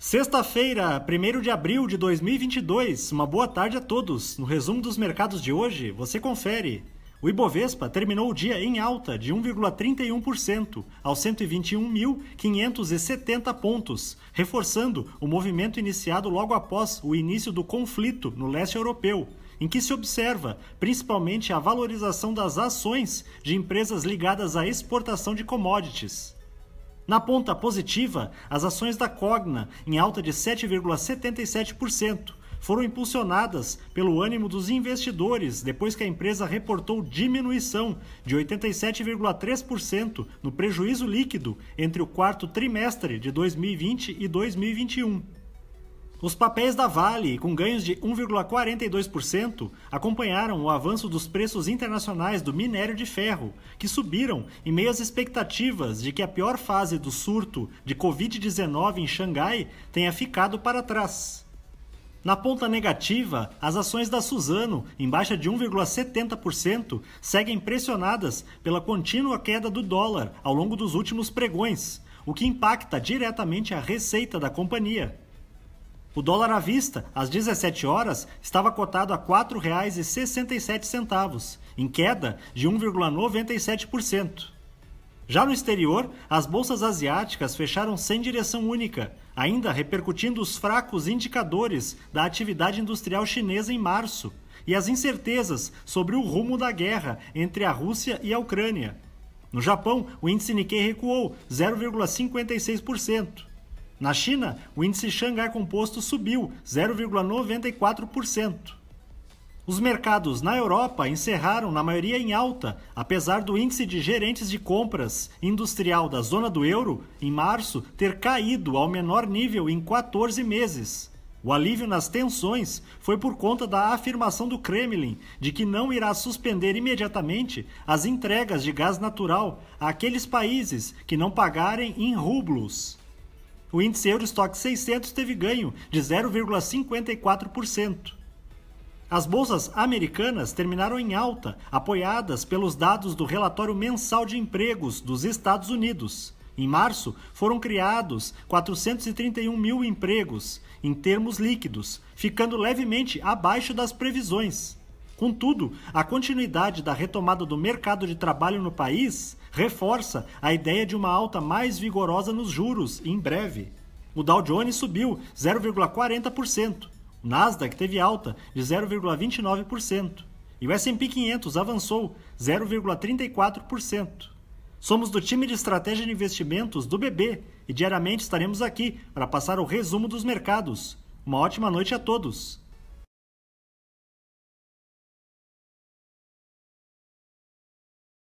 Sexta-feira, 1 de abril de 2022. Uma boa tarde a todos. No resumo dos mercados de hoje, você confere. O Ibovespa terminou o dia em alta de 1,31% aos 121.570 pontos, reforçando o movimento iniciado logo após o início do conflito no leste europeu, em que se observa principalmente a valorização das ações de empresas ligadas à exportação de commodities. Na ponta positiva, as ações da Cogna, em alta de 7,77%, foram impulsionadas pelo ânimo dos investidores depois que a empresa reportou diminuição de 87,3% no prejuízo líquido entre o quarto trimestre de 2020 e 2021. Os papéis da Vale, com ganhos de 1,42%, acompanharam o avanço dos preços internacionais do minério de ferro, que subiram em meio às expectativas de que a pior fase do surto de Covid-19 em Xangai tenha ficado para trás. Na ponta negativa, as ações da Suzano, em baixa de 1,70%, seguem pressionadas pela contínua queda do dólar ao longo dos últimos pregões, o que impacta diretamente a receita da companhia. O dólar à vista, às 17 horas, estava cotado a R$ 4,67, em queda de 1,97%. Já no exterior, as bolsas asiáticas fecharam sem direção única, ainda repercutindo os fracos indicadores da atividade industrial chinesa em março e as incertezas sobre o rumo da guerra entre a Rússia e a Ucrânia. No Japão, o índice Nikkei recuou 0,56%. Na China, o índice Xangai Composto subiu 0,94%. Os mercados na Europa encerraram na maioria em alta, apesar do índice de gerentes de compras industrial da zona do euro, em março, ter caído ao menor nível em 14 meses. O alívio nas tensões foi por conta da afirmação do Kremlin de que não irá suspender imediatamente as entregas de gás natural àqueles países que não pagarem em rublos. O índice Eurostock 600 teve ganho de 0,54%. As bolsas americanas terminaram em alta, apoiadas pelos dados do relatório mensal de empregos dos Estados Unidos. Em março, foram criados 431 mil empregos, em termos líquidos, ficando levemente abaixo das previsões. Contudo, a continuidade da retomada do mercado de trabalho no país reforça a ideia de uma alta mais vigorosa nos juros em breve. O Dow Jones subiu 0,40%, o Nasdaq teve alta de 0,29% e o S&P 500 avançou 0,34%. Somos do time de estratégia de investimentos do BB e diariamente estaremos aqui para passar o resumo dos mercados. Uma ótima noite a todos.